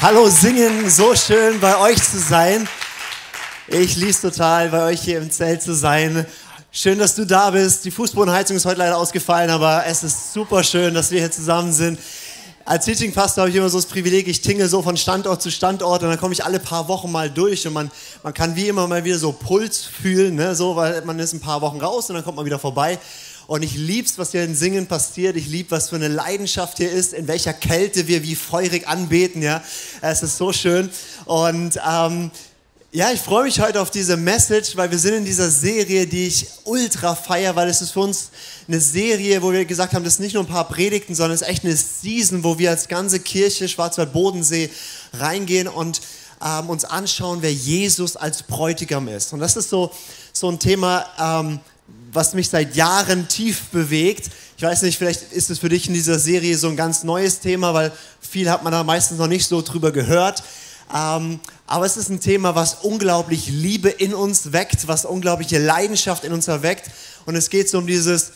Hallo Singen, so schön bei euch zu sein. Ich lieb's total, bei euch hier im Zelt zu sein. Schön, dass du da bist. Die Fußbodenheizung ist heute leider ausgefallen, aber es ist super schön, dass wir hier zusammen sind. Als Teaching Pastor habe ich immer so das Privileg, ich tingle so von Standort zu Standort und dann komme ich alle paar Wochen mal durch und man, man kann wie immer mal wieder so Puls fühlen, ne? so, weil man ist ein paar Wochen raus und dann kommt man wieder vorbei. Und ich lieb's, was hier in Singen passiert. Ich lieb, was für eine Leidenschaft hier ist, in welcher Kälte wir wie feurig anbeten. Ja, es ist so schön. Und ähm, ja, ich freue mich heute auf diese Message, weil wir sind in dieser Serie, die ich ultra feier, weil es ist für uns eine Serie, wo wir gesagt haben, das ist nicht nur ein paar Predigten, sondern es ist echt eine Season, wo wir als ganze Kirche Schwarzwald-Bodensee reingehen und ähm, uns anschauen, wer Jesus als Bräutigam ist. Und das ist so, so ein Thema, ähm, was mich seit Jahren tief bewegt. Ich weiß nicht, vielleicht ist es für dich in dieser Serie so ein ganz neues Thema, weil viel hat man da meistens noch nicht so drüber gehört. Ähm, aber es ist ein Thema, was unglaublich Liebe in uns weckt, was unglaubliche Leidenschaft in uns erweckt. Und es geht so um dieses,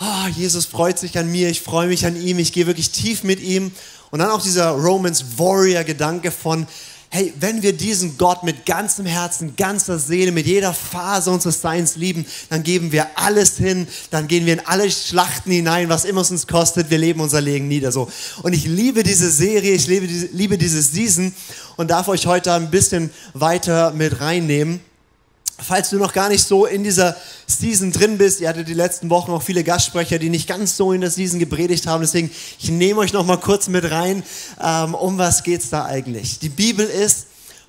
oh, Jesus freut sich an mir, ich freue mich an ihm, ich gehe wirklich tief mit ihm. Und dann auch dieser Romans Warrior Gedanke von, hey, wenn wir diesen Gott mit ganzem Herzen, ganzer Seele, mit jeder Phase unseres Seins lieben, dann geben wir alles hin, dann gehen wir in alle Schlachten hinein, was immer es uns kostet, wir leben unser Leben nieder so. Und ich liebe diese Serie, ich liebe, liebe diese Season und darf euch heute ein bisschen weiter mit reinnehmen. Falls du noch gar nicht so in dieser Season drin bist, ihr hattet die letzten Wochen auch viele Gastsprecher, die nicht ganz so in der Season gepredigt haben, deswegen ich nehme euch noch mal kurz mit rein, ähm, um was geht's da eigentlich? Die Bibel ist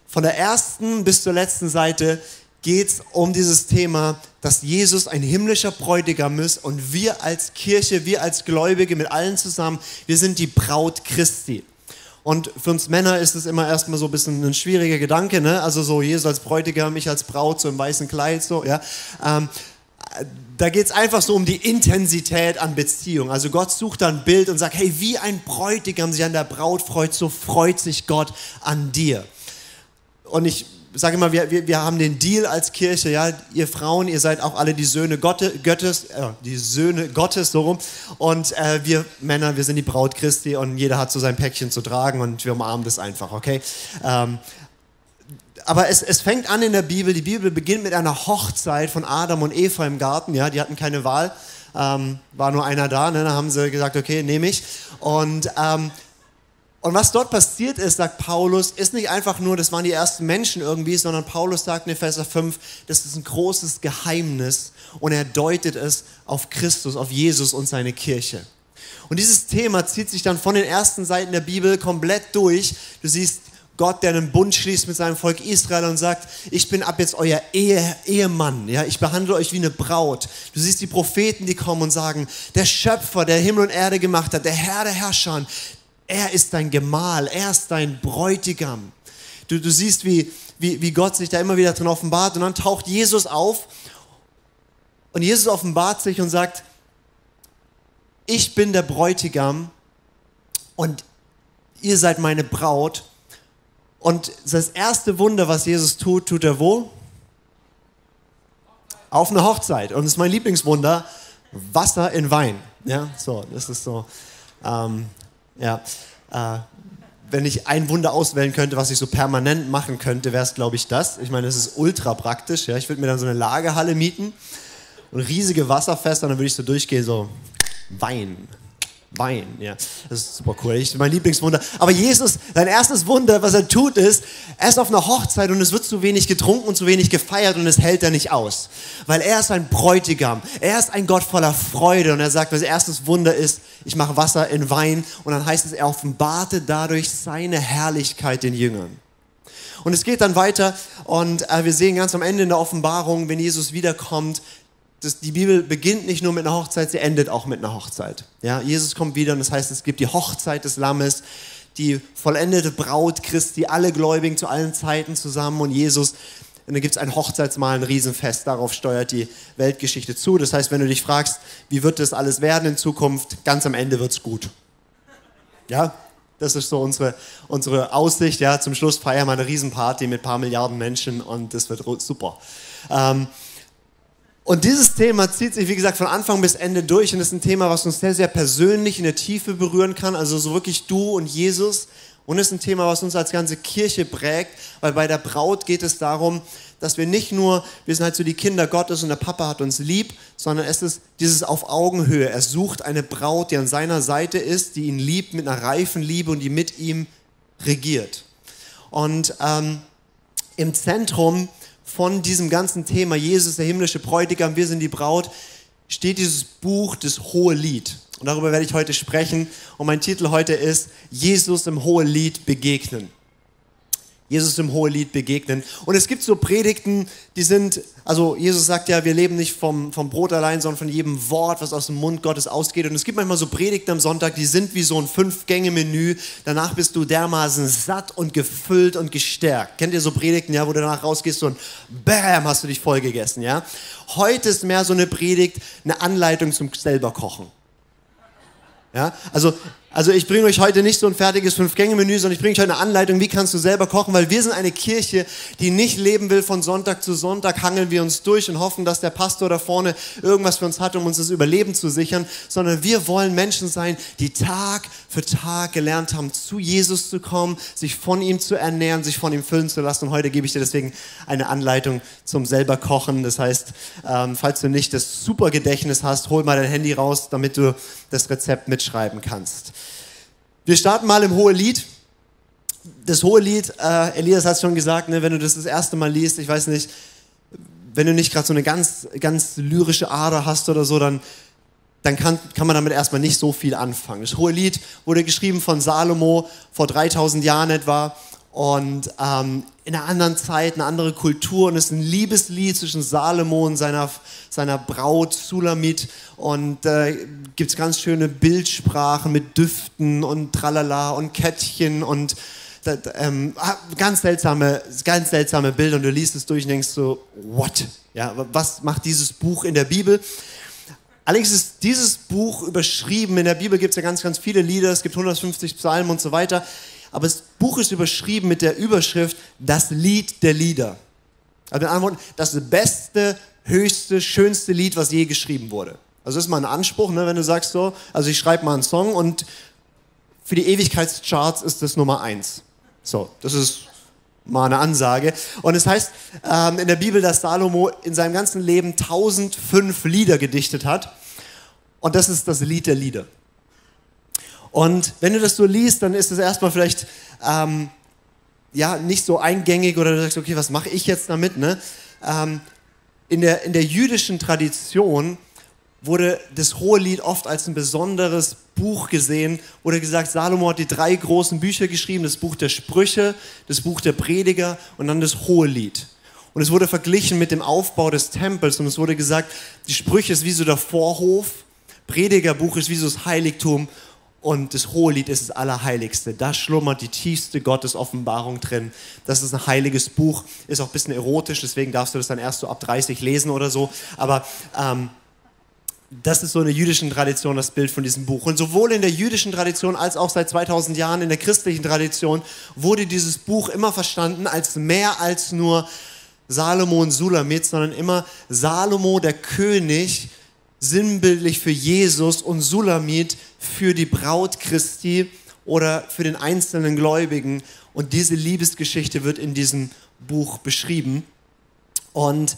von der ersten bis zur letzten Seite geht's um dieses Thema, dass Jesus ein himmlischer Bräutigam ist und wir als Kirche, wir als Gläubige mit allen zusammen, wir sind die Braut Christi. Und für uns Männer ist es immer erstmal so ein bisschen ein schwieriger Gedanke, ne? Also so Jesus als Bräutigam, ich als Braut, so im weißen Kleid, so, ja. Ähm, da geht es einfach so um die Intensität an Beziehung. Also Gott sucht da ein Bild und sagt, hey, wie ein Bräutigam sich an der Braut freut, so freut sich Gott an dir. Und ich sage immer, wir, wir, wir haben den Deal als Kirche, ja, ihr Frauen, ihr seid auch alle die Söhne Gottes, Göttes, äh, die Söhne Gottes, so rum. Und äh, wir Männer, wir sind die Braut Christi und jeder hat so sein Päckchen zu tragen und wir umarmen das einfach, okay? Ähm, aber es, es fängt an in der Bibel, die Bibel beginnt mit einer Hochzeit von Adam und Eva im Garten, ja, die hatten keine Wahl, ähm, war nur einer da, ne, dann haben sie gesagt, okay, nehme ich. Und ähm, und was dort passiert ist, sagt Paulus, ist nicht einfach nur, das waren die ersten Menschen irgendwie, sondern Paulus sagt in Epheser 5, das ist ein großes Geheimnis und er deutet es auf Christus, auf Jesus und seine Kirche. Und dieses Thema zieht sich dann von den ersten Seiten der Bibel komplett durch. Du siehst Gott, der einen Bund schließt mit seinem Volk Israel und sagt, ich bin ab jetzt euer Ehe, Ehemann, ja, ich behandle euch wie eine Braut. Du siehst die Propheten, die kommen und sagen, der Schöpfer, der Himmel und Erde gemacht hat, der Herr der Herrscher, er ist dein Gemahl, er ist dein Bräutigam. Du, du siehst, wie, wie, wie Gott sich da immer wieder drin offenbart und dann taucht Jesus auf und Jesus offenbart sich und sagt, ich bin der Bräutigam und ihr seid meine Braut. Und das erste Wunder, was Jesus tut, tut er wo? Auf einer Hochzeit. Und das ist mein Lieblingswunder, Wasser in Wein. Ja, so, das ist so. Ähm, ja, äh, wenn ich ein Wunder auswählen könnte, was ich so permanent machen könnte, wäre es, glaube ich, das. Ich meine, das ist ultra praktisch. Ja? Ich würde mir dann so eine Lagerhalle mieten und riesige Wasserfässer, und dann würde ich so durchgehen, so Wein, Wein. Ja, das ist super cool. Ich, mein Lieblingswunder. Aber Jesus, sein erstes Wunder, was er tut, ist, er ist auf einer Hochzeit und es wird zu wenig getrunken und zu wenig gefeiert und es hält er nicht aus. Weil er ist ein Bräutigam. Er ist ein Gott voller Freude und er sagt, das erstes Wunder ist, ich mache Wasser in Wein und dann heißt es, er offenbarte dadurch seine Herrlichkeit den Jüngern. Und es geht dann weiter und äh, wir sehen ganz am Ende in der Offenbarung, wenn Jesus wiederkommt, das, die Bibel beginnt nicht nur mit einer Hochzeit, sie endet auch mit einer Hochzeit. Ja, Jesus kommt wieder und das heißt, es gibt die Hochzeit des Lammes, die vollendete Braut Christi, alle Gläubigen zu allen Zeiten zusammen und Jesus. Und dann gibt es ein Hochzeitsmahl, ein Riesenfest, darauf steuert die Weltgeschichte zu. Das heißt, wenn du dich fragst, wie wird das alles werden in Zukunft, ganz am Ende wird es gut. Ja, das ist so unsere, unsere Aussicht. Ja, zum Schluss feiern wir eine Riesenparty mit ein paar Milliarden Menschen und das wird super. Ähm, und dieses Thema zieht sich, wie gesagt, von Anfang bis Ende durch und ist ein Thema, was uns sehr, sehr persönlich in der Tiefe berühren kann. Also so wirklich du und Jesus. Und ist ein Thema, was uns als ganze Kirche prägt, weil bei der Braut geht es darum, dass wir nicht nur, wir sind halt so die Kinder Gottes und der Papa hat uns lieb, sondern es ist dieses auf Augenhöhe. Er sucht eine Braut, die an seiner Seite ist, die ihn liebt mit einer reifen Liebe und die mit ihm regiert. Und ähm, im Zentrum von diesem ganzen Thema, Jesus, der himmlische Bräutigam, wir sind die Braut, steht dieses Buch, das Hohe Lied. Und darüber werde ich heute sprechen. Und mein Titel heute ist Jesus im Hohe Lied begegnen. Jesus im Hohelied begegnen. Und es gibt so Predigten, die sind, also Jesus sagt ja, wir leben nicht vom, vom Brot allein, sondern von jedem Wort, was aus dem Mund Gottes ausgeht. Und es gibt manchmal so Predigten am Sonntag, die sind wie so ein Fünf-Gänge-Menü. Danach bist du dermaßen satt und gefüllt und gestärkt. Kennt ihr so Predigten, ja, wo du danach rausgehst und bam, hast du dich voll gegessen, ja? Heute ist mehr so eine Predigt, eine Anleitung zum selber Kochen. Ja, also also ich bringe euch heute nicht so ein fertiges Fünf-Gänge-Menü, sondern ich bringe euch eine Anleitung, wie kannst du selber kochen, weil wir sind eine Kirche, die nicht leben will von Sonntag zu Sonntag, hangeln wir uns durch und hoffen, dass der Pastor da vorne irgendwas für uns hat, um uns das Überleben zu sichern, sondern wir wollen Menschen sein, die Tag für Tag gelernt haben, zu Jesus zu kommen, sich von ihm zu ernähren, sich von ihm füllen zu lassen. Und heute gebe ich dir deswegen eine Anleitung zum selber kochen. Das heißt, ähm, falls du nicht das super Gedächtnis hast, hol mal dein Handy raus, damit du das Rezept mitschreiben kannst. Wir starten mal im Hohe Lied. Das Hohe Lied, äh, Elias hat es schon gesagt, ne, wenn du das das erste Mal liest, ich weiß nicht, wenn du nicht gerade so eine ganz, ganz lyrische Ader hast oder so, dann, dann kann, kann man damit erstmal nicht so viel anfangen. Das Hohe Lied wurde geschrieben von Salomo vor 3000 Jahren etwa und ähm, in einer anderen Zeit, eine andere Kultur. Und es ist ein Liebeslied zwischen Salomo und seiner, seiner Braut Sulamit. Und äh, gibt es ganz schöne Bildsprachen mit Düften und Tralala und Kettchen. Und ähm, ah, ganz seltsame, ganz seltsame Bilder. Und du liest es durch und denkst so, what? Ja, was macht dieses Buch in der Bibel? Allerdings ist dieses Buch überschrieben, in der Bibel gibt es ja ganz, ganz viele Lieder, es gibt 150 Psalmen und so weiter aber das Buch ist überschrieben mit der Überschrift Das Lied der Lieder. Also mit anderen Worten, das beste, höchste, schönste Lied, was je geschrieben wurde. Also das ist mal ein Anspruch, ne, wenn du sagst so, also ich schreibe mal einen Song und für die Ewigkeitscharts ist das Nummer eins. So, das ist mal eine Ansage. Und es heißt ähm, in der Bibel, dass Salomo in seinem ganzen Leben 1005 Lieder gedichtet hat. Und das ist das Lied der Lieder. Und wenn du das so liest, dann ist es erstmal vielleicht ähm, ja, nicht so eingängig oder du sagst, okay, was mache ich jetzt damit? Ne? Ähm, in, der, in der jüdischen Tradition wurde das Hohelied oft als ein besonderes Buch gesehen. Wurde gesagt, Salomo hat die drei großen Bücher geschrieben, das Buch der Sprüche, das Buch der Prediger und dann das Hohelied. Und es wurde verglichen mit dem Aufbau des Tempels und es wurde gesagt, die Sprüche ist wie so der Vorhof, Predigerbuch ist wie so das Heiligtum und das Hohelied ist das Allerheiligste. Da schlummert die tiefste Gottesoffenbarung drin. Das ist ein heiliges Buch, ist auch ein bisschen erotisch, deswegen darfst du das dann erst so ab 30 lesen oder so. Aber ähm, das ist so eine jüdische Tradition, das Bild von diesem Buch. Und sowohl in der jüdischen Tradition als auch seit 2000 Jahren in der christlichen Tradition wurde dieses Buch immer verstanden als mehr als nur Salomo und Sulamit, sondern immer Salomo, der König, sinnbildlich für Jesus und Sulamit für die Braut Christi oder für den einzelnen Gläubigen. Und diese Liebesgeschichte wird in diesem Buch beschrieben. Und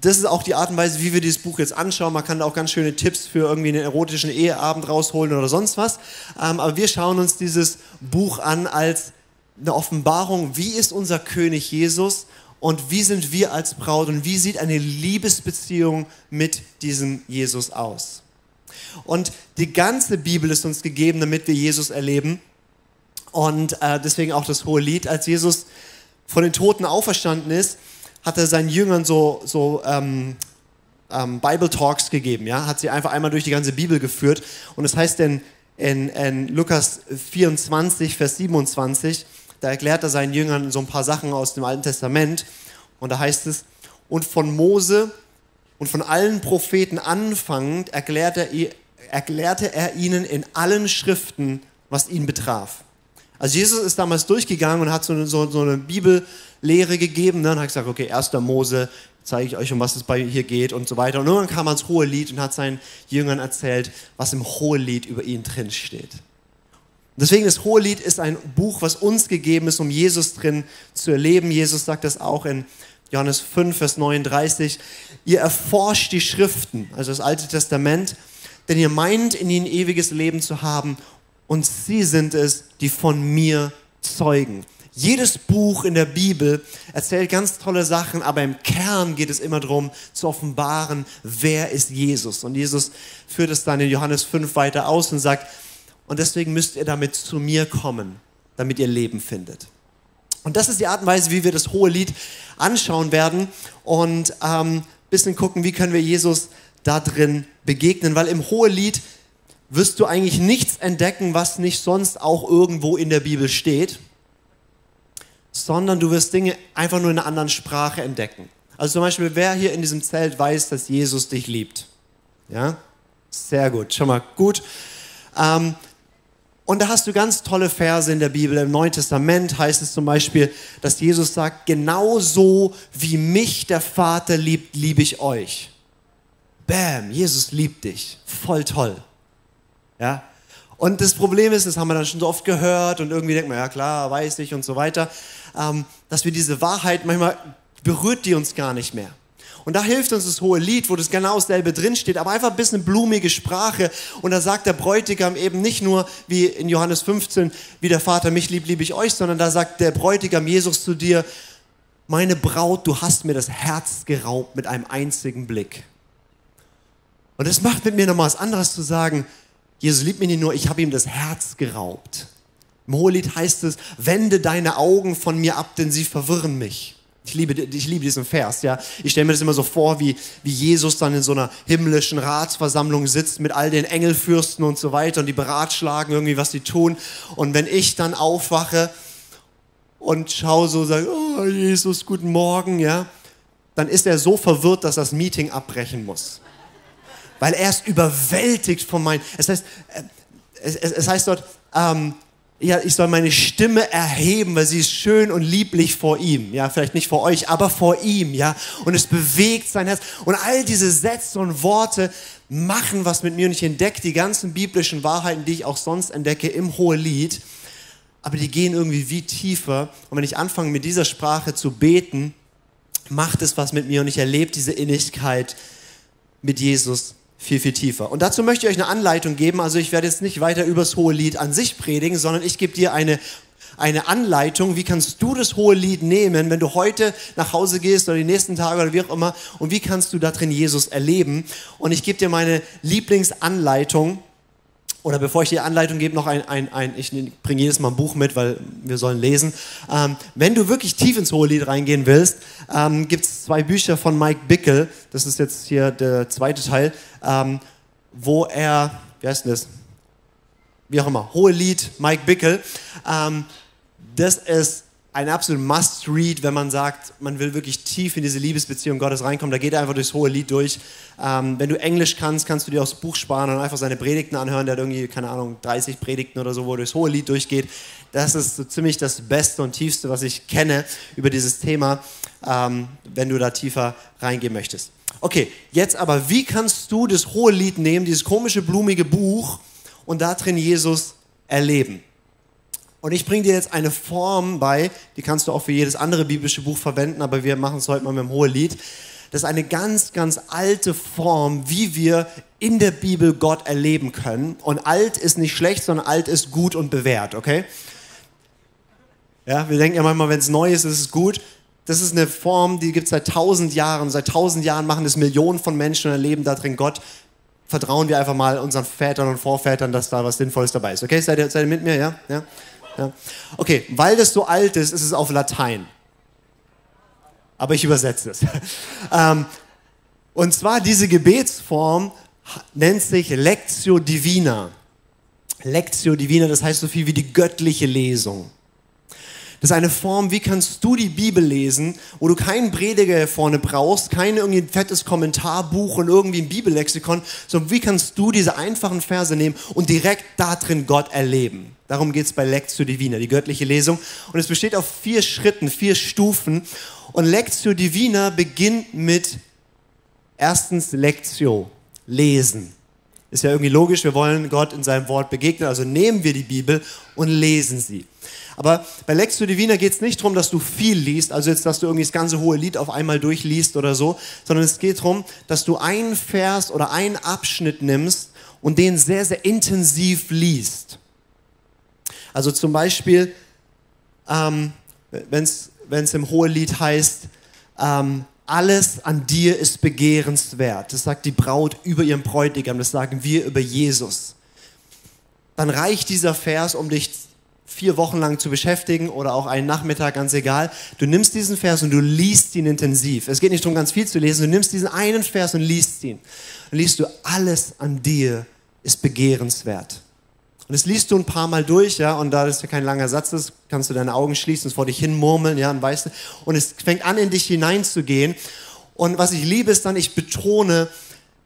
das ist auch die Art und Weise, wie wir dieses Buch jetzt anschauen. Man kann da auch ganz schöne Tipps für irgendwie einen erotischen Eheabend rausholen oder sonst was. Ähm, aber wir schauen uns dieses Buch an als eine Offenbarung, wie ist unser König Jesus und wie sind wir als Braut und wie sieht eine Liebesbeziehung mit diesem Jesus aus. Und die ganze Bibel ist uns gegeben, damit wir Jesus erleben. Und äh, deswegen auch das hohe Lied, als Jesus von den Toten auferstanden ist, hat er seinen Jüngern so, so ähm, ähm, Bible Talks gegeben, ja, hat sie einfach einmal durch die ganze Bibel geführt. Und das heißt in, in, in Lukas 24, Vers 27, da erklärt er seinen Jüngern so ein paar Sachen aus dem Alten Testament. Und da heißt es, und von Mose und von allen Propheten anfangend erklärte er, erklärte er ihnen in allen Schriften, was ihn betraf. Also Jesus ist damals durchgegangen und hat so eine, so, so eine Bibellehre gegeben. Ne? Und hat gesagt, okay, 1. Mose, zeige ich euch, um was es bei hier geht und so weiter. Und irgendwann kam er ins Hohe Lied und hat seinen Jüngern erzählt, was im Hohe Lied über ihn drin steht. Deswegen das Hohe Lied ist ein Buch, was uns gegeben ist, um Jesus drin zu erleben. Jesus sagt das auch in Johannes 5, Vers 39. Ihr erforscht die Schriften, also das Alte Testament, denn ihr meint, in ihnen ewiges Leben zu haben und sie sind es, die von mir zeugen. Jedes Buch in der Bibel erzählt ganz tolle Sachen, aber im Kern geht es immer darum, zu offenbaren, wer ist Jesus. Und Jesus führt es dann in Johannes 5 weiter aus und sagt, und deswegen müsst ihr damit zu mir kommen, damit ihr Leben findet. Und das ist die Art und Weise, wie wir das hohe Lied anschauen werden und ähm, bisschen gucken, wie können wir Jesus da drin begegnen, weil im hohe Lied wirst du eigentlich nichts entdecken, was nicht sonst auch irgendwo in der Bibel steht, sondern du wirst Dinge einfach nur in einer anderen Sprache entdecken. Also zum Beispiel, wer hier in diesem Zelt weiß, dass Jesus dich liebt? Ja? Sehr gut, schon mal gut. Ähm, und da hast du ganz tolle Verse in der Bibel. Im Neuen Testament heißt es zum Beispiel, dass Jesus sagt, genauso wie mich der Vater liebt, liebe ich euch. Bam, Jesus liebt dich. Voll toll. Ja? Und das Problem ist, das haben wir dann schon so oft gehört und irgendwie denkt man, ja klar, weiß ich und so weiter, ähm, dass wir diese Wahrheit manchmal berührt die uns gar nicht mehr. Und da hilft uns das hohe Lied, wo das genau dasselbe drinsteht, aber einfach ein bisschen blumige Sprache. Und da sagt der Bräutigam eben nicht nur wie in Johannes 15, wie der Vater mich liebt, liebe ich euch, sondern da sagt der Bräutigam Jesus zu dir, meine Braut, du hast mir das Herz geraubt mit einem einzigen Blick. Und das macht mit mir nochmal was anderes zu sagen, Jesus liebt mich nicht nur, ich habe ihm das Herz geraubt. Im Hohelied heißt es, wende deine Augen von mir ab, denn sie verwirren mich. Ich liebe, ich liebe diesen Vers, ja. Ich stelle mir das immer so vor, wie, wie Jesus dann in so einer himmlischen Ratsversammlung sitzt mit all den Engelfürsten und so weiter und die beratschlagen irgendwie, was sie tun. Und wenn ich dann aufwache und schaue so, sage, oh Jesus, guten Morgen, ja, dann ist er so verwirrt, dass das Meeting abbrechen muss weil er ist überwältigt von meinen. Es heißt, äh, es, es heißt dort, ähm, ja, ich soll meine Stimme erheben, weil sie ist schön und lieblich vor ihm. Ja, vielleicht nicht vor euch, aber vor ihm. Ja, und es bewegt sein Herz. Und all diese Sätze und Worte machen was mit mir. Und ich entdecke die ganzen biblischen Wahrheiten, die ich auch sonst entdecke im Hohelied. Aber die gehen irgendwie wie tiefer. Und wenn ich anfange, mit dieser Sprache zu beten, macht es was mit mir. Und ich erlebe diese Innigkeit mit Jesus viel, viel tiefer. Und dazu möchte ich euch eine Anleitung geben. Also ich werde jetzt nicht weiter über das hohe Lied an sich predigen, sondern ich gebe dir eine, eine Anleitung, wie kannst du das hohe Lied nehmen, wenn du heute nach Hause gehst oder die nächsten Tage oder wie auch immer, und wie kannst du da drin Jesus erleben. Und ich gebe dir meine Lieblingsanleitung oder bevor ich die Anleitung gebe, noch ein, ein, ein ich bringe jedes Mal ein Buch mit, weil wir sollen lesen. Ähm, wenn du wirklich tief ins Hohelied reingehen willst, ähm, gibt es zwei Bücher von Mike Bickel, das ist jetzt hier der zweite Teil, ähm, wo er, wie heißt denn das? Wie auch immer, Hohelied, Mike Bickel. Ähm, das ist ein absolut Must-Read, wenn man sagt, man will wirklich tief in diese Liebesbeziehung Gottes reinkommen. Da geht er einfach durchs hohe Lied durch. Ähm, wenn du Englisch kannst, kannst du dir auch das Buch sparen und einfach seine Predigten anhören. Der hat irgendwie, keine Ahnung, 30 Predigten oder so, wo er durchs hohe Lied durchgeht. Das ist so ziemlich das Beste und Tiefste, was ich kenne über dieses Thema, ähm, wenn du da tiefer reingehen möchtest. Okay, jetzt aber, wie kannst du das hohe Lied nehmen, dieses komische, blumige Buch und da drin Jesus erleben? Und ich bringe dir jetzt eine Form bei, die kannst du auch für jedes andere biblische Buch verwenden, aber wir machen es heute mal mit dem Hohelied. Das ist eine ganz, ganz alte Form, wie wir in der Bibel Gott erleben können. Und alt ist nicht schlecht, sondern alt ist gut und bewährt, okay? Ja, wir denken ja manchmal, wenn es neu ist, ist es gut. Das ist eine Form, die gibt es seit tausend Jahren. Seit tausend Jahren machen es Millionen von Menschen und erleben darin Gott. Vertrauen wir einfach mal unseren Vätern und Vorvätern, dass da was Sinnvolles dabei ist. Okay, seid ihr, seid ihr mit mir? Ja? ja? Ja? Okay, weil das so alt ist, ist es auf Latein. Aber ich übersetze es. ähm, und zwar diese Gebetsform nennt sich Lectio Divina. Lectio Divina, das heißt so viel wie die göttliche Lesung. Das ist eine Form, wie kannst du die Bibel lesen, wo du keinen Prediger vorne brauchst, kein irgendwie fettes Kommentarbuch und irgendwie ein Bibellexikon, sondern wie kannst du diese einfachen Verse nehmen und direkt da drin Gott erleben. Darum geht es bei Lectio Divina, die göttliche Lesung. Und es besteht auf vier Schritten, vier Stufen. Und Lectio Divina beginnt mit erstens Lectio, lesen. Ist ja irgendwie logisch, wir wollen Gott in seinem Wort begegnen, also nehmen wir die Bibel und lesen sie. Aber bei Lectio Divina geht es nicht darum, dass du viel liest, also jetzt, dass du irgendwie das ganze hohe Lied auf einmal durchliest oder so, sondern es geht darum, dass du einen Vers oder einen Abschnitt nimmst und den sehr, sehr intensiv liest. Also zum Beispiel, ähm, wenn es im Hohelied heißt, ähm, alles an dir ist begehrenswert. Das sagt die Braut über ihren Bräutigam, das sagen wir über Jesus. Dann reicht dieser Vers, um dich vier Wochen lang zu beschäftigen oder auch einen Nachmittag, ganz egal. Du nimmst diesen Vers und du liest ihn intensiv. Es geht nicht darum, ganz viel zu lesen. Du nimmst diesen einen Vers und liest ihn. Dann liest du, alles an dir ist begehrenswert. Und das liest du ein paar Mal durch, ja, und da das ja kein langer Satz ist, kannst du deine Augen schließen, es vor dich hin murmeln, ja, und weißt du, und es fängt an, in dich hineinzugehen. Und was ich liebe, ist dann, ich betone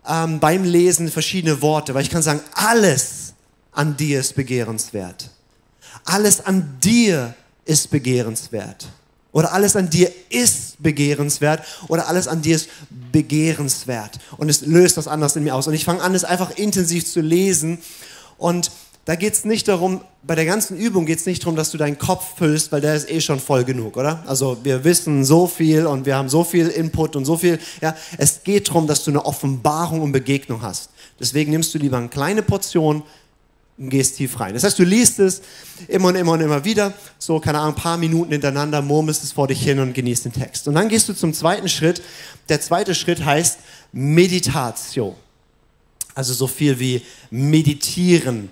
ähm, beim Lesen verschiedene Worte, weil ich kann sagen, alles an dir ist begehrenswert. Alles an dir ist begehrenswert. Oder alles an dir ist begehrenswert oder alles an dir ist begehrenswert. Und es löst was anderes in mir aus. Und ich fange an, es einfach intensiv zu lesen. Und da geht es nicht darum, bei der ganzen Übung geht es nicht darum, dass du deinen Kopf füllst, weil der ist eh schon voll genug, oder? Also wir wissen so viel und wir haben so viel Input und so viel. Ja, es geht darum, dass du eine Offenbarung und Begegnung hast. Deswegen nimmst du lieber eine kleine Portion und gehst tief rein. Das heißt, du liest es immer und immer und immer wieder, so, keine Ahnung, ein paar Minuten hintereinander, murmelst es vor dich hin und genießt den Text. Und dann gehst du zum zweiten Schritt. Der zweite Schritt heißt Meditatio. Also so viel wie meditieren,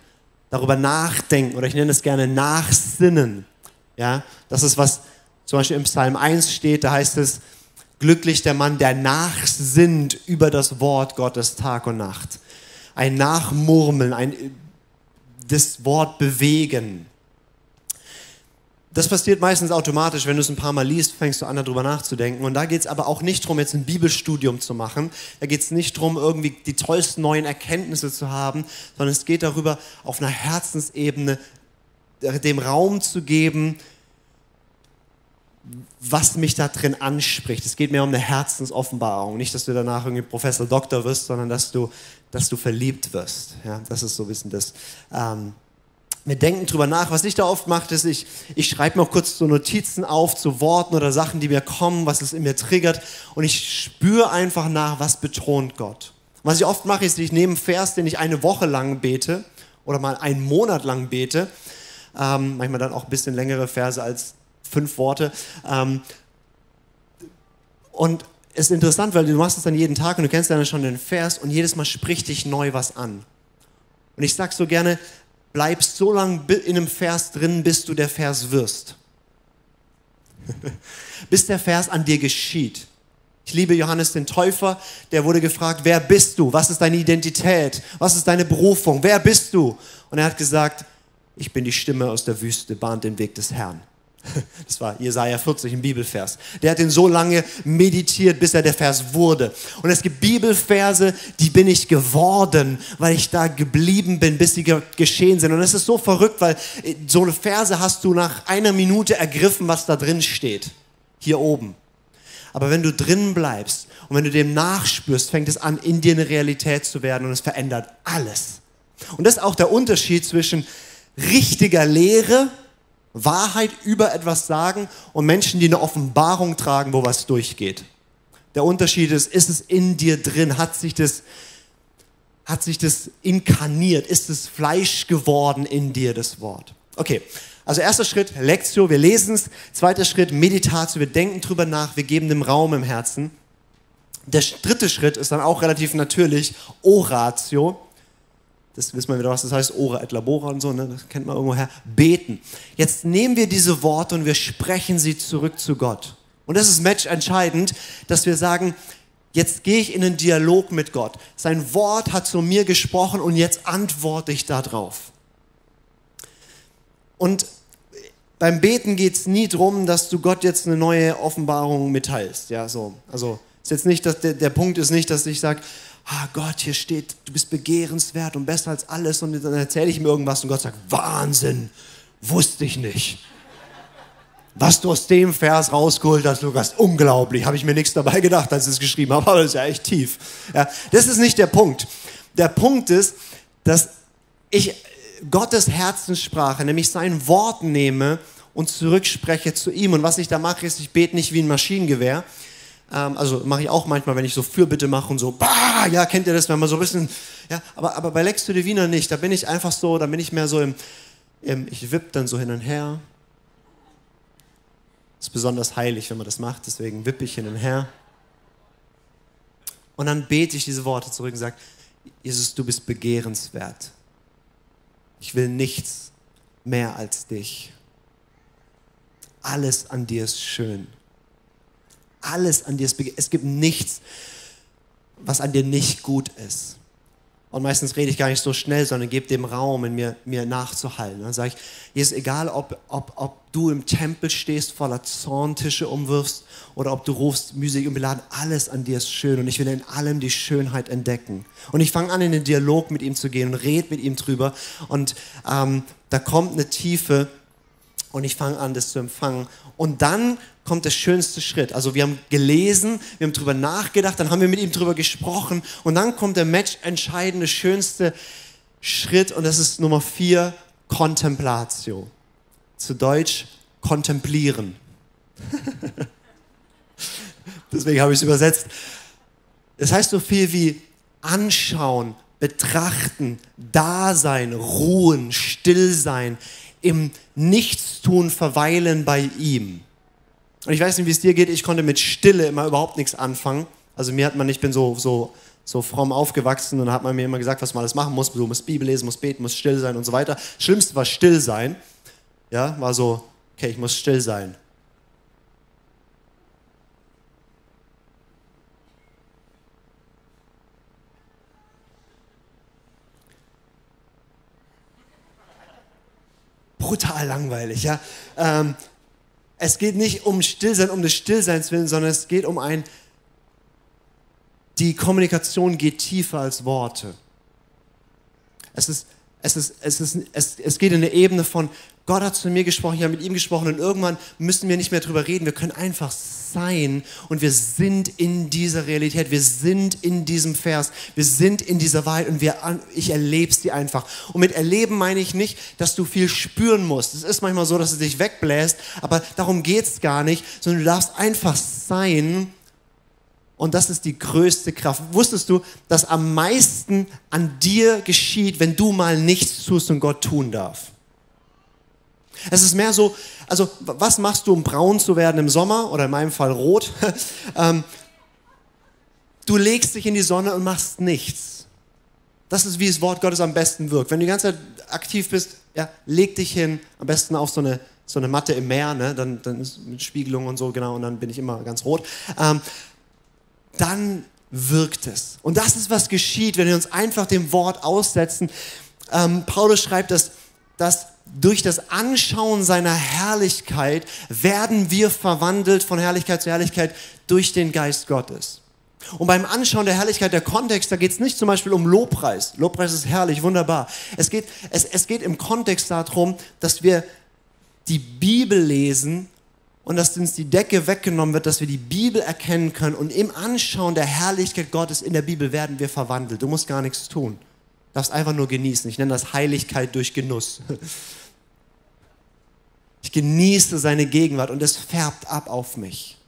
darüber nachdenken oder ich nenne es gerne nachsinnen. Ja, das ist was zum Beispiel im Psalm 1 steht, da heißt es, glücklich der Mann, der nachsinnt über das Wort Gottes Tag und Nacht. Ein Nachmurmeln, ein das Wort bewegen. Das passiert meistens automatisch, wenn du es ein paar Mal liest, fängst du an, darüber nachzudenken. Und da geht es aber auch nicht darum, jetzt ein Bibelstudium zu machen. Da geht es nicht darum, irgendwie die tollsten neuen Erkenntnisse zu haben, sondern es geht darüber, auf einer Herzensebene dem Raum zu geben, was mich da drin anspricht. Es geht mir um eine Herzensoffenbarung. Nicht, dass du danach irgendwie Professor Doktor wirst, sondern dass du, dass du verliebt wirst. Ja, das ist so bisschen das. Ähm, wir denken drüber nach. Was ich da oft mache, ist, ich, ich schreibe mir auch kurz so Notizen auf zu Worten oder Sachen, die mir kommen, was es in mir triggert. Und ich spüre einfach nach, was betont Gott. Was ich oft mache, ist, ich nehme einen Vers, den ich eine Woche lang bete oder mal einen Monat lang bete. Ähm, manchmal dann auch ein bisschen längere Verse als fünf Worte. Ähm, und ist interessant, weil du machst es dann jeden Tag und du kennst dann schon den Vers und jedes Mal spricht dich neu was an. Und ich sage so gerne, bleibst so lange in einem Vers drin, bis du der Vers wirst. bis der Vers an dir geschieht. Ich liebe Johannes den Täufer, der wurde gefragt, wer bist du? Was ist deine Identität? Was ist deine Berufung? Wer bist du? Und er hat gesagt, ich bin die Stimme aus der Wüste, bahnt den Weg des Herrn. Das war Jesaja 40 im Bibelvers. Der hat ihn so lange meditiert, bis er der Vers wurde. Und es gibt Bibelverse, die bin ich geworden, weil ich da geblieben bin, bis sie geschehen sind. Und es ist so verrückt, weil äh, so eine Verse hast du nach einer Minute ergriffen, was da drin steht. Hier oben. Aber wenn du drin bleibst und wenn du dem nachspürst, fängt es an, in dir eine Realität zu werden und es verändert alles. Und das ist auch der Unterschied zwischen richtiger Lehre Wahrheit über etwas sagen und Menschen, die eine Offenbarung tragen, wo was durchgeht. Der Unterschied ist, ist es in dir drin? Hat sich das, hat sich das inkarniert? Ist es Fleisch geworden in dir, das Wort? Okay, also erster Schritt, Lektio, wir lesen es. Zweiter Schritt, Meditatio, wir denken drüber nach, wir geben dem Raum im Herzen. Der dritte Schritt ist dann auch relativ natürlich, Oratio. Das wissen wir wieder, was das heißt, Ora et labora und so, ne? das kennt man irgendwoher. Beten. Jetzt nehmen wir diese Worte und wir sprechen sie zurück zu Gott. Und das ist matchentscheidend, dass wir sagen, jetzt gehe ich in einen Dialog mit Gott. Sein Wort hat zu mir gesprochen und jetzt antworte ich darauf. Und beim Beten geht es nie darum, dass du Gott jetzt eine neue Offenbarung mitteilst. Ja, so. Also ist jetzt nicht, dass der, der Punkt ist nicht, dass ich sage, ah Gott, hier steht, du bist begehrenswert und besser als alles und dann erzähle ich mir irgendwas und Gott sagt, Wahnsinn, wusste ich nicht was du aus dem Vers rausgeholt hast, Lukas, unglaublich. Habe ich mir nichts dabei gedacht, als ich es geschrieben habe, aber das ist ja echt tief. Ja, das ist nicht der Punkt. Der Punkt ist, dass ich Gottes Herzenssprache, nämlich sein Wort nehme und zurückspreche zu ihm. Und was ich da mache, ist, ich bete nicht wie ein Maschinengewehr. Ähm, also mache ich auch manchmal, wenn ich so Fürbitte mache und so, bah, ja, kennt ihr das, wenn man so ein bisschen, ja, aber, aber bei Lex to Divina nicht. Da bin ich einfach so, da bin ich mehr so im, im ich wipp dann so hin und her ist besonders heilig, wenn man das macht, deswegen wippe ich hin und her. Und dann bete ich diese Worte zurück und sage, Jesus, du bist begehrenswert. Ich will nichts mehr als dich. Alles an dir ist schön. Alles an dir ist begehrenswert. Es gibt nichts, was an dir nicht gut ist. Und meistens rede ich gar nicht so schnell, sondern gebe dem Raum, in mir, mir nachzuhalten. Dann sage ich, Jesus, egal ob, ob, ob du im Tempel stehst, voller Zorntische umwirfst oder ob du rufst, mühselig und beladen, alles an dir ist schön und ich will in allem die Schönheit entdecken. Und ich fange an, in den Dialog mit ihm zu gehen und rede mit ihm drüber und ähm, da kommt eine Tiefe und ich fange an, das zu empfangen. Und dann kommt der schönste Schritt. Also wir haben gelesen, wir haben drüber nachgedacht, dann haben wir mit ihm drüber gesprochen und dann kommt der matchentscheidende, schönste Schritt und das ist Nummer vier, Contemplatio. Zu Deutsch kontemplieren. Deswegen habe ich es übersetzt. Das heißt so viel wie anschauen, betrachten, Dasein, ruhen, still sein, im Nichtstun verweilen bei ihm. Und ich weiß nicht, wie es dir geht, ich konnte mit Stille immer überhaupt nichts anfangen. Also mir hat man, ich bin so, so, so fromm aufgewachsen und da hat man mir immer gesagt, was man alles machen muss. Du musst Bibel lesen, musst beten, musst still sein und so weiter. Schlimmste war still sein. Ja, war so, okay, ich muss still sein. brutal langweilig. Ja? Ähm, es geht nicht um Stillsein, um des Stillseins willen, sondern es geht um ein, die Kommunikation geht tiefer als Worte. Es ist, es ist, es ist, es, es geht in eine Ebene von, Gott hat zu mir gesprochen, ich habe mit ihm gesprochen und irgendwann müssen wir nicht mehr drüber reden. Wir können einfach sein und wir sind in dieser Realität, wir sind in diesem Vers, wir sind in dieser Wahrheit und wir, ich erlebe sie einfach. Und mit erleben meine ich nicht, dass du viel spüren musst. Es ist manchmal so, dass es dich wegbläst, aber darum geht es gar nicht, sondern du darfst einfach sein und das ist die größte Kraft. Wusstest du, dass am meisten an dir geschieht, wenn du mal nichts tust und Gott tun darf? Es ist mehr so, also was machst du, um braun zu werden im Sommer oder in meinem Fall rot? ähm, du legst dich in die Sonne und machst nichts. Das ist, wie das Wort Gottes am besten wirkt. Wenn du die ganze Zeit aktiv bist, ja, leg dich hin, am besten auf so eine, so eine Matte im Meer, ne? dann, dann ist mit Spiegelung und so, genau, und dann bin ich immer ganz rot. Ähm, dann wirkt es. Und das ist, was geschieht, wenn wir uns einfach dem Wort aussetzen. Ähm, Paulus schreibt, dass, dass durch das Anschauen seiner Herrlichkeit werden wir verwandelt von Herrlichkeit zu Herrlichkeit durch den Geist Gottes. Und beim Anschauen der Herrlichkeit, der Kontext, da geht es nicht zum Beispiel um Lobpreis. Lobpreis ist herrlich, wunderbar. Es geht, es, es geht im Kontext darum, dass wir die Bibel lesen und dass uns die Decke weggenommen wird, dass wir die Bibel erkennen können und im Anschauen der Herrlichkeit Gottes in der Bibel werden wir verwandelt. Du musst gar nichts tun. Darfst einfach nur genießen. Ich nenne das Heiligkeit durch Genuss. Ich genieße seine Gegenwart und es färbt ab auf mich.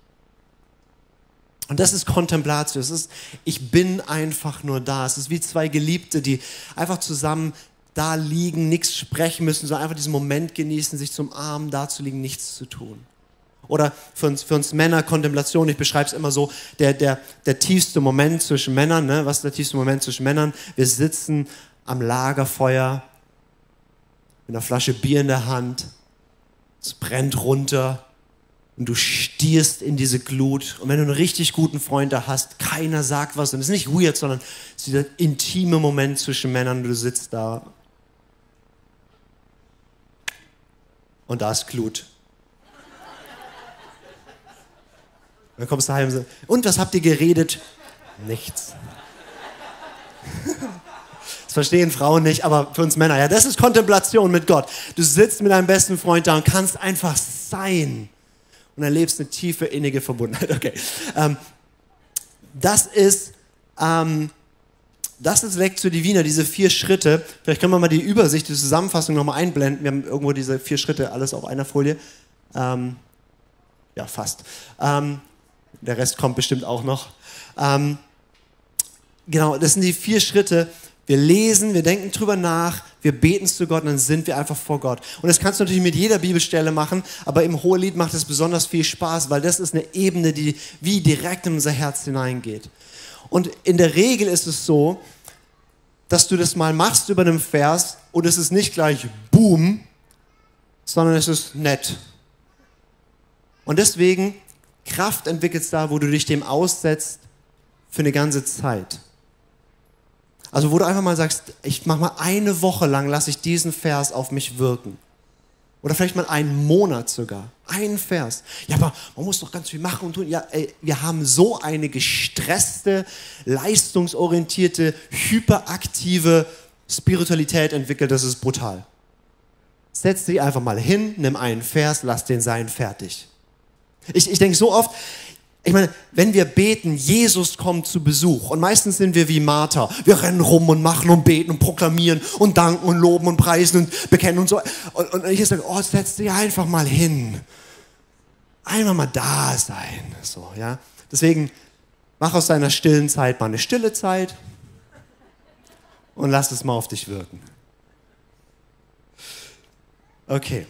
Und das ist Kontemplatio. Es ist, ich bin einfach nur da. Es ist wie zwei Geliebte, die einfach zusammen da liegen, nichts sprechen müssen, sondern einfach diesen Moment genießen, sich zum Arm da zu liegen, nichts zu tun. Oder für uns, für uns Männer Kontemplation, ich beschreibe es immer so, der, der, der tiefste Moment zwischen Männern, ne? was ist der tiefste Moment zwischen Männern? Wir sitzen am Lagerfeuer mit einer Flasche Bier in der Hand, es brennt runter und du stierst in diese Glut. Und wenn du einen richtig guten Freund da hast, keiner sagt was und es ist nicht weird, sondern es ist dieser intime Moment zwischen Männern du sitzt da und da ist Glut. Dann kommst du heim und sagst, und was habt ihr geredet? Nichts. Das verstehen Frauen nicht, aber für uns Männer, ja, das ist Kontemplation mit Gott. Du sitzt mit deinem besten Freund da und kannst einfach sein und erlebst eine tiefe, innige Verbundenheit. Okay. Ähm, das ist, ähm, das ist Lectio Divina, diese vier Schritte. Vielleicht können wir mal die Übersicht, die Zusammenfassung nochmal einblenden. Wir haben irgendwo diese vier Schritte, alles auf einer Folie. Ähm, ja, fast. Ähm, der Rest kommt bestimmt auch noch. Ähm, genau, das sind die vier Schritte. Wir lesen, wir denken drüber nach, wir beten zu Gott und dann sind wir einfach vor Gott. Und das kannst du natürlich mit jeder Bibelstelle machen, aber im Hohelied macht es besonders viel Spaß, weil das ist eine Ebene, die wie direkt in unser Herz hineingeht. Und in der Regel ist es so, dass du das mal machst über einem Vers und es ist nicht gleich Boom, sondern es ist nett. Und deswegen Kraft entwickelst da, wo du dich dem aussetzt für eine ganze Zeit. Also wo du einfach mal sagst, ich mache mal eine Woche lang, lasse ich diesen Vers auf mich wirken. Oder vielleicht mal einen Monat sogar. Einen Vers. Ja, aber man muss doch ganz viel machen und tun. Ja, ey, wir haben so eine gestresste, leistungsorientierte, hyperaktive Spiritualität entwickelt, das ist brutal. Setz dich einfach mal hin, nimm einen Vers, lass den sein, fertig. Ich, ich denke so oft, ich meine, wenn wir beten, Jesus kommt zu Besuch und meistens sind wir wie Martha. Wir rennen rum und machen und beten und proklamieren und danken und loben und preisen und bekennen und so. Und, und ich sage, oh, setz dich einfach mal hin. Einmal mal da sein. So, ja. Deswegen mach aus deiner stillen Zeit mal eine stille Zeit und lass es mal auf dich wirken. Okay.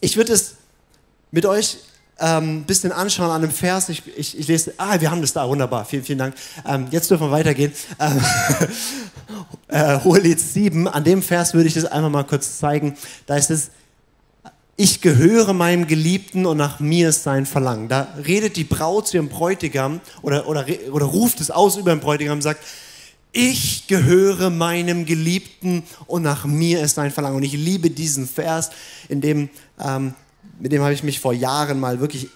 Ich würde es mit euch ähm, bisschen anschauen an einem Vers. Ich, ich, ich, lese, ah, wir haben das da, wunderbar, vielen, vielen Dank. Ähm, jetzt dürfen wir weitergehen. Ähm, äh, Hohelied 7, an dem Vers würde ich das einfach mal kurz zeigen. Da ist es, ich gehöre meinem Geliebten und nach mir ist sein Verlangen. Da redet die Braut zu ihrem Bräutigam oder, oder, oder ruft es aus über den Bräutigam und sagt, ich gehöre meinem Geliebten und nach mir ist sein Verlangen. Und ich liebe diesen Vers, in dem ähm, mit dem habe ich mich vor Jahren mal wirklich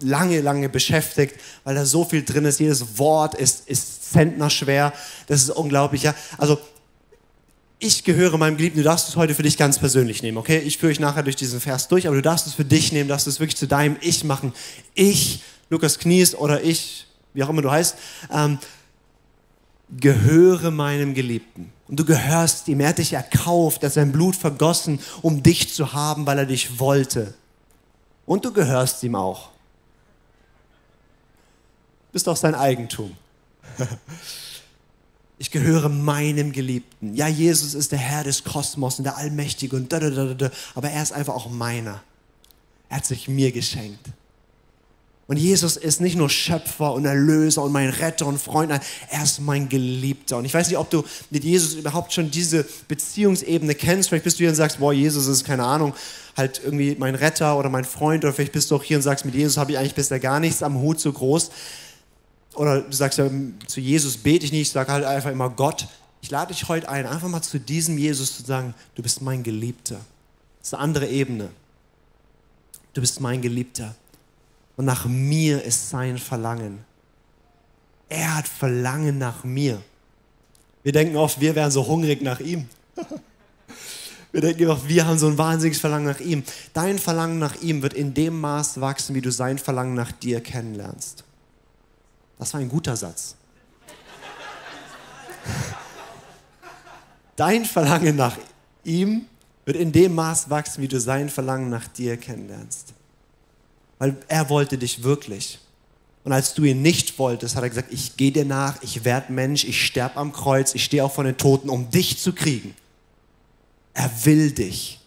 lange, lange beschäftigt, weil da so viel drin ist. Jedes Wort ist, ist zentnerschwer. Das ist unglaublich. Ja? Also, ich gehöre meinem Geliebten. Du darfst es heute für dich ganz persönlich nehmen, okay? Ich führe dich nachher durch diesen Vers durch, aber du darfst es für dich nehmen, darfst es wirklich zu deinem Ich machen. Ich, Lukas Knies oder ich, wie auch immer du heißt, ähm, gehöre meinem Geliebten. Und du gehörst ihm. Er hat dich erkauft, er hat sein Blut vergossen, um dich zu haben, weil er dich wollte und du gehörst ihm auch. Bist auch sein Eigentum. Ich gehöre meinem Geliebten. Ja, Jesus ist der Herr des Kosmos und der Allmächtige und da, da, da, da, aber er ist einfach auch meiner. Er hat sich mir geschenkt. Und Jesus ist nicht nur Schöpfer und Erlöser und mein Retter und Freund, nein, er ist mein Geliebter. Und ich weiß nicht, ob du mit Jesus überhaupt schon diese Beziehungsebene kennst. Vielleicht bist du hier und sagst, boah, Jesus ist keine Ahnung, halt irgendwie mein Retter oder mein Freund. Oder vielleicht bist du auch hier und sagst, mit Jesus habe ich eigentlich bisher gar nichts am Hut so groß. Oder du sagst ja, zu Jesus bete ich nicht, ich sage halt einfach immer Gott. Ich lade dich heute ein, einfach mal zu diesem Jesus zu sagen, du bist mein Geliebter. Das ist eine andere Ebene. Du bist mein Geliebter. Und nach mir ist sein Verlangen. Er hat Verlangen nach mir. Wir denken oft, wir wären so hungrig nach ihm. Wir denken oft, wir haben so ein wahnsinniges Verlangen nach ihm. Dein Verlangen nach ihm wird in dem Maß wachsen, wie du sein Verlangen nach dir kennenlernst. Das war ein guter Satz. Dein Verlangen nach ihm wird in dem Maß wachsen, wie du sein Verlangen nach dir kennenlernst. Weil er wollte dich wirklich. Und als du ihn nicht wolltest, hat er gesagt, ich gehe dir nach, ich werde Mensch, ich sterbe am Kreuz, ich stehe auch von den Toten, um dich zu kriegen. Er will dich.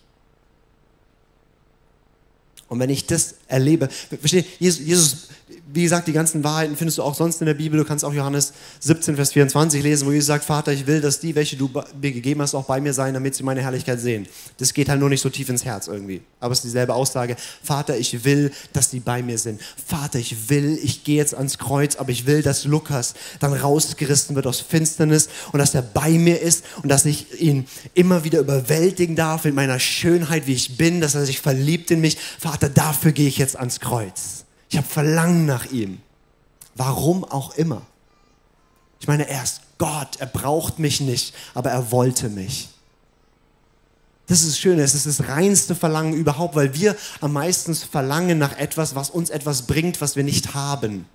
Und wenn ich das erlebe, verstehe, Jesus, Jesus wie gesagt, die ganzen Wahrheiten findest du auch sonst in der Bibel. Du kannst auch Johannes 17, Vers 24 lesen, wo Jesus sagt, Vater, ich will, dass die, welche du mir gegeben hast, auch bei mir sein, damit sie meine Herrlichkeit sehen. Das geht halt nur nicht so tief ins Herz irgendwie. Aber es ist dieselbe Aussage. Vater, ich will, dass die bei mir sind. Vater, ich will, ich gehe jetzt ans Kreuz, aber ich will, dass Lukas dann rausgerissen wird aus Finsternis und dass er bei mir ist und dass ich ihn immer wieder überwältigen darf in meiner Schönheit, wie ich bin, dass er sich verliebt in mich. Vater, dafür gehe ich jetzt ans Kreuz. Ich habe Verlangen nach ihm. Warum auch immer. Ich meine, er ist Gott, er braucht mich nicht, aber er wollte mich. Das ist schön, es ist das reinste Verlangen überhaupt, weil wir am meisten verlangen nach etwas, was uns etwas bringt, was wir nicht haben.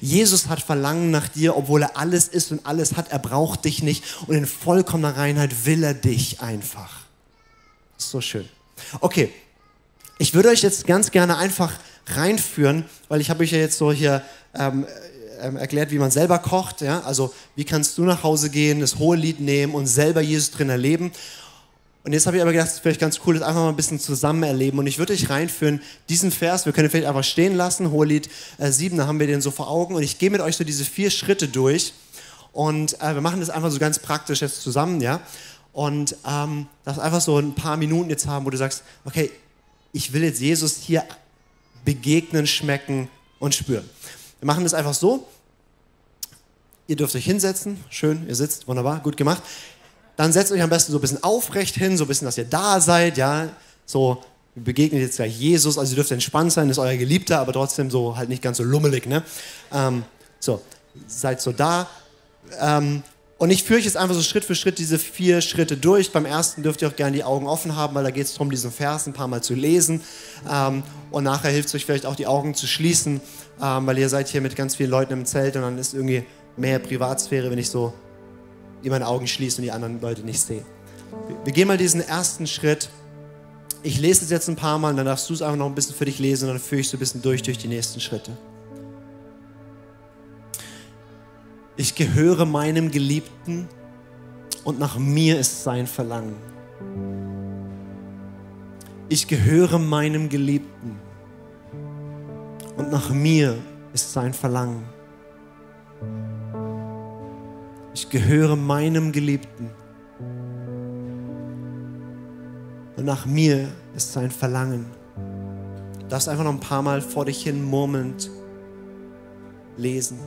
Jesus hat Verlangen nach dir, obwohl er alles ist und alles hat. Er braucht dich nicht und in vollkommener Reinheit will er dich einfach. So schön. Okay, ich würde euch jetzt ganz gerne einfach reinführen, weil ich habe euch ja jetzt so hier ähm, ähm, erklärt, wie man selber kocht. Ja? Also wie kannst du nach Hause gehen, das hohe Lied nehmen und selber Jesus drin erleben. Und jetzt habe ich aber gedacht, es ist vielleicht ganz cool, das einfach mal ein bisschen zusammen erleben. Und ich würde euch reinführen, diesen Vers, wir können vielleicht einfach stehen lassen, Hohelied äh, 7, da haben wir den so vor Augen. Und ich gehe mit euch so diese vier Schritte durch. Und äh, wir machen das einfach so ganz praktisch jetzt zusammen, ja. Und ähm, das einfach so ein paar Minuten jetzt haben, wo du sagst, okay, ich will jetzt Jesus hier begegnen, schmecken und spüren. Wir machen das einfach so. Ihr dürft euch hinsetzen. Schön, ihr sitzt. Wunderbar, gut gemacht. Dann setzt euch am besten so ein bisschen aufrecht hin, so ein bisschen, dass ihr da seid. Ja, so wir begegnen jetzt gleich Jesus. Also ihr dürft entspannt sein, ist euer Geliebter, aber trotzdem so halt nicht ganz so lummelig. Ne? Ähm, so, seid so da. Ähm, und ich führe euch jetzt einfach so Schritt für Schritt diese vier Schritte durch. Beim ersten dürft ihr auch gerne die Augen offen haben, weil da geht es darum, diesen Vers ein paar Mal zu lesen. Ähm, und nachher hilft es euch vielleicht auch, die Augen zu schließen, ähm, weil ihr seid hier mit ganz vielen Leuten im Zelt und dann ist irgendwie mehr Privatsphäre, wenn ich so die meine Augen schließe und die anderen Leute nicht sehe. Wir gehen mal diesen ersten Schritt. Ich lese es jetzt ein paar Mal und dann darfst du es einfach noch ein bisschen für dich lesen und dann führe ich so ein bisschen durch durch die nächsten Schritte. Ich gehöre meinem Geliebten und nach mir ist sein Verlangen. Ich gehöre meinem Geliebten und nach mir ist sein Verlangen. Ich gehöre meinem Geliebten und nach mir ist sein Verlangen. Du darfst einfach noch ein paar Mal vor dich hin murmelnd lesen.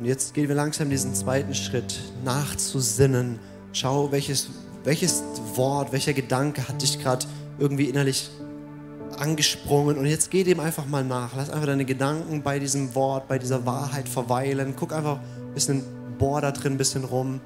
Und jetzt gehen wir langsam diesen zweiten Schritt, nachzusinnen. Schau, welches, welches Wort, welcher Gedanke hat dich gerade irgendwie innerlich angesprungen. Und jetzt geh dem einfach mal nach. Lass einfach deine Gedanken bei diesem Wort, bei dieser Wahrheit verweilen. Guck einfach ein bisschen, bohr da drin ein bisschen rum.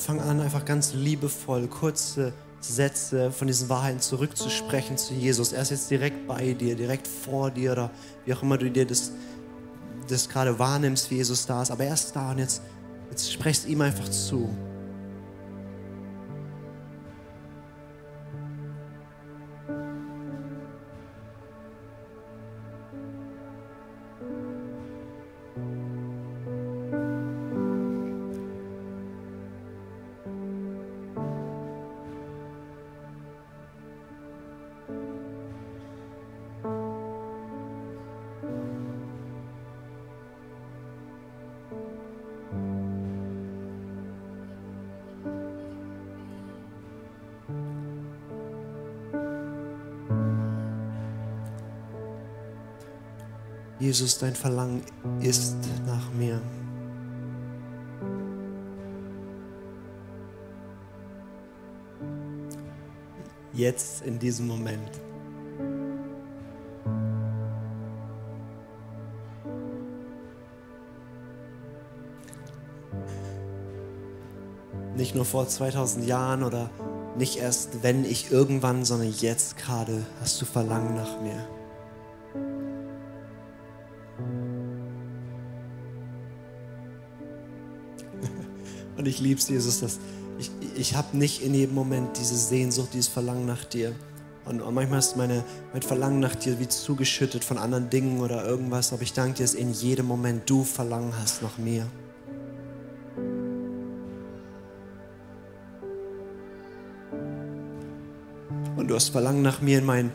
Und dann fang an, einfach ganz liebevoll, kurze Sätze von diesen Wahrheiten zurückzusprechen zu Jesus. Er ist jetzt direkt bei dir, direkt vor dir oder wie auch immer du dir das, das gerade wahrnimmst, wie Jesus da ist. Aber er ist da und jetzt, jetzt sprechst ihm einfach zu. Jesus, dein Verlangen ist nach mir. Jetzt in diesem Moment. Nicht nur vor 2000 Jahren oder nicht erst, wenn ich irgendwann, sondern jetzt gerade hast du Verlangen nach mir. Und ich liebe es, Jesus, dass ich, ich habe nicht in jedem Moment diese Sehnsucht, dieses Verlangen nach dir. Und, und manchmal ist meine, mein Verlangen nach dir wie zugeschüttet von anderen Dingen oder irgendwas, aber ich danke dir, dass in jedem Moment du Verlangen hast nach mir. Und du hast Verlangen nach mir in meinen,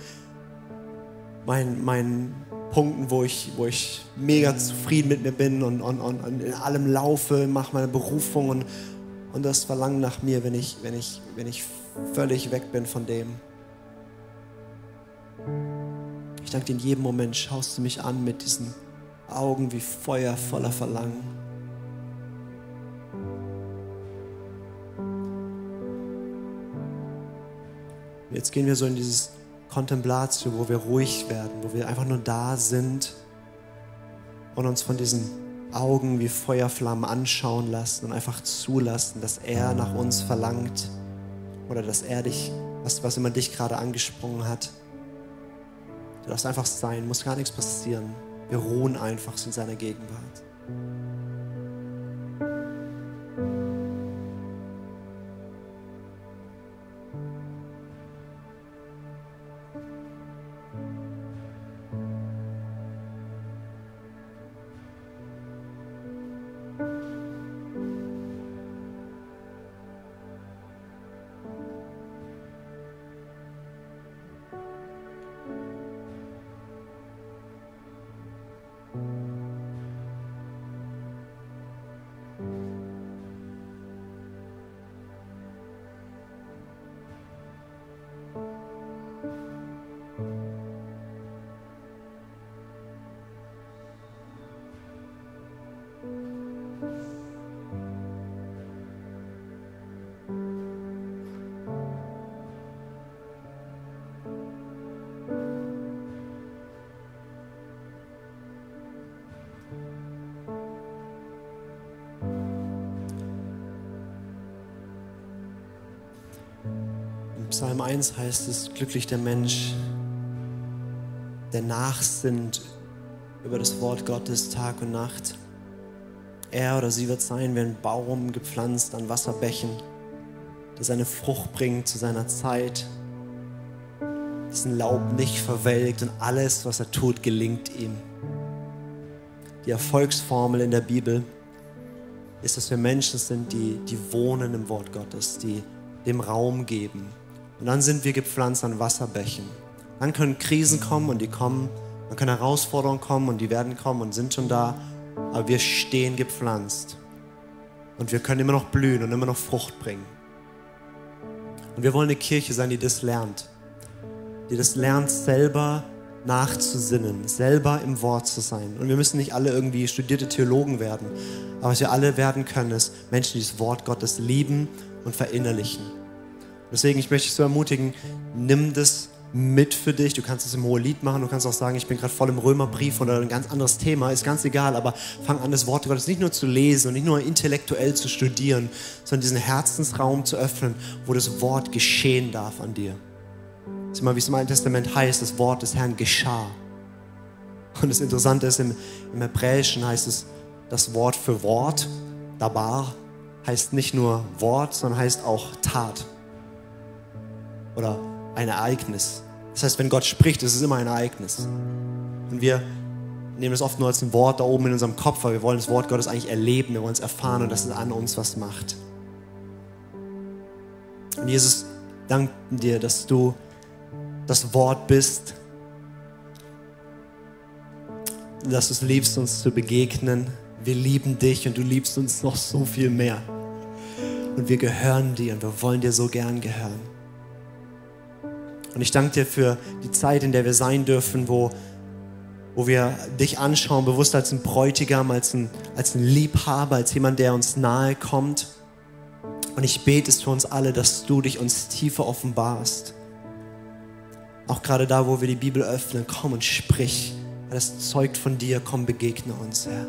meinen, meinen Punkten, wo ich, wo ich mega zufrieden mit mir bin und, und, und in allem laufe, mache meine Berufung und, und das Verlangen nach mir, wenn ich, wenn, ich, wenn ich völlig weg bin von dem. Ich danke dir in jedem Moment, schaust du mich an mit diesen Augen wie Feuer voller Verlangen. Jetzt gehen wir so in dieses Kontemplatio, wo wir ruhig werden, wo wir einfach nur da sind und uns von diesen Augen wie Feuerflammen anschauen lassen und einfach zulassen, dass er nach uns verlangt oder dass er dich, was, was immer dich gerade angesprungen hat. Du darfst einfach sein, muss gar nichts passieren. Wir ruhen einfach in seiner Gegenwart. Psalm 1 heißt es, glücklich der Mensch, der nachsinnt über das Wort Gottes Tag und Nacht. Er oder sie wird sein wie ein Baum gepflanzt an Wasserbächen, der seine Frucht bringt zu seiner Zeit, dessen Laub nicht verwelkt und alles, was er tut, gelingt ihm. Die Erfolgsformel in der Bibel ist, dass wir Menschen sind, die, die wohnen im Wort Gottes, die dem Raum geben, und dann sind wir gepflanzt an Wasserbächen. Dann können Krisen kommen und die kommen. Dann können Herausforderungen kommen und die werden kommen und sind schon da. Aber wir stehen gepflanzt. Und wir können immer noch blühen und immer noch Frucht bringen. Und wir wollen eine Kirche sein, die das lernt. Die das lernt, selber nachzusinnen, selber im Wort zu sein. Und wir müssen nicht alle irgendwie studierte Theologen werden. Aber was wir alle werden können, ist Menschen, die das Wort Gottes lieben und verinnerlichen. Deswegen, ich möchte dich so ermutigen, nimm das mit für dich. Du kannst es im Hohelied machen, du kannst auch sagen, ich bin gerade voll im Römerbrief oder ein ganz anderes Thema, ist ganz egal, aber fang an, das Wort Gottes nicht nur zu lesen und nicht nur intellektuell zu studieren, sondern diesen Herzensraum zu öffnen, wo das Wort geschehen darf an dir. Ist immer, wie es im Alten Testament heißt, das Wort des Herrn geschah. Und das Interessante ist, im, im Hebräischen heißt es, das Wort für Wort, dabar, heißt nicht nur Wort, sondern heißt auch Tat oder ein Ereignis. Das heißt, wenn Gott spricht, ist es immer ein Ereignis. Und wir nehmen das oft nur als ein Wort da oben in unserem Kopf, weil wir wollen das Wort Gottes eigentlich erleben, wir wollen es erfahren und dass es an uns was macht. Und Jesus, danken dir, dass du das Wort bist, dass du es liebst, uns zu begegnen. Wir lieben dich und du liebst uns noch so viel mehr. Und wir gehören dir und wir wollen dir so gern gehören. Und ich danke dir für die Zeit, in der wir sein dürfen, wo, wo wir dich anschauen, bewusst als ein Bräutigam, als ein, als ein Liebhaber, als jemand, der uns nahe kommt. Und ich bete es für uns alle, dass du dich uns tiefer offenbarst. Auch gerade da, wo wir die Bibel öffnen, komm und sprich. Das zeugt von dir, komm, begegne uns, Herr.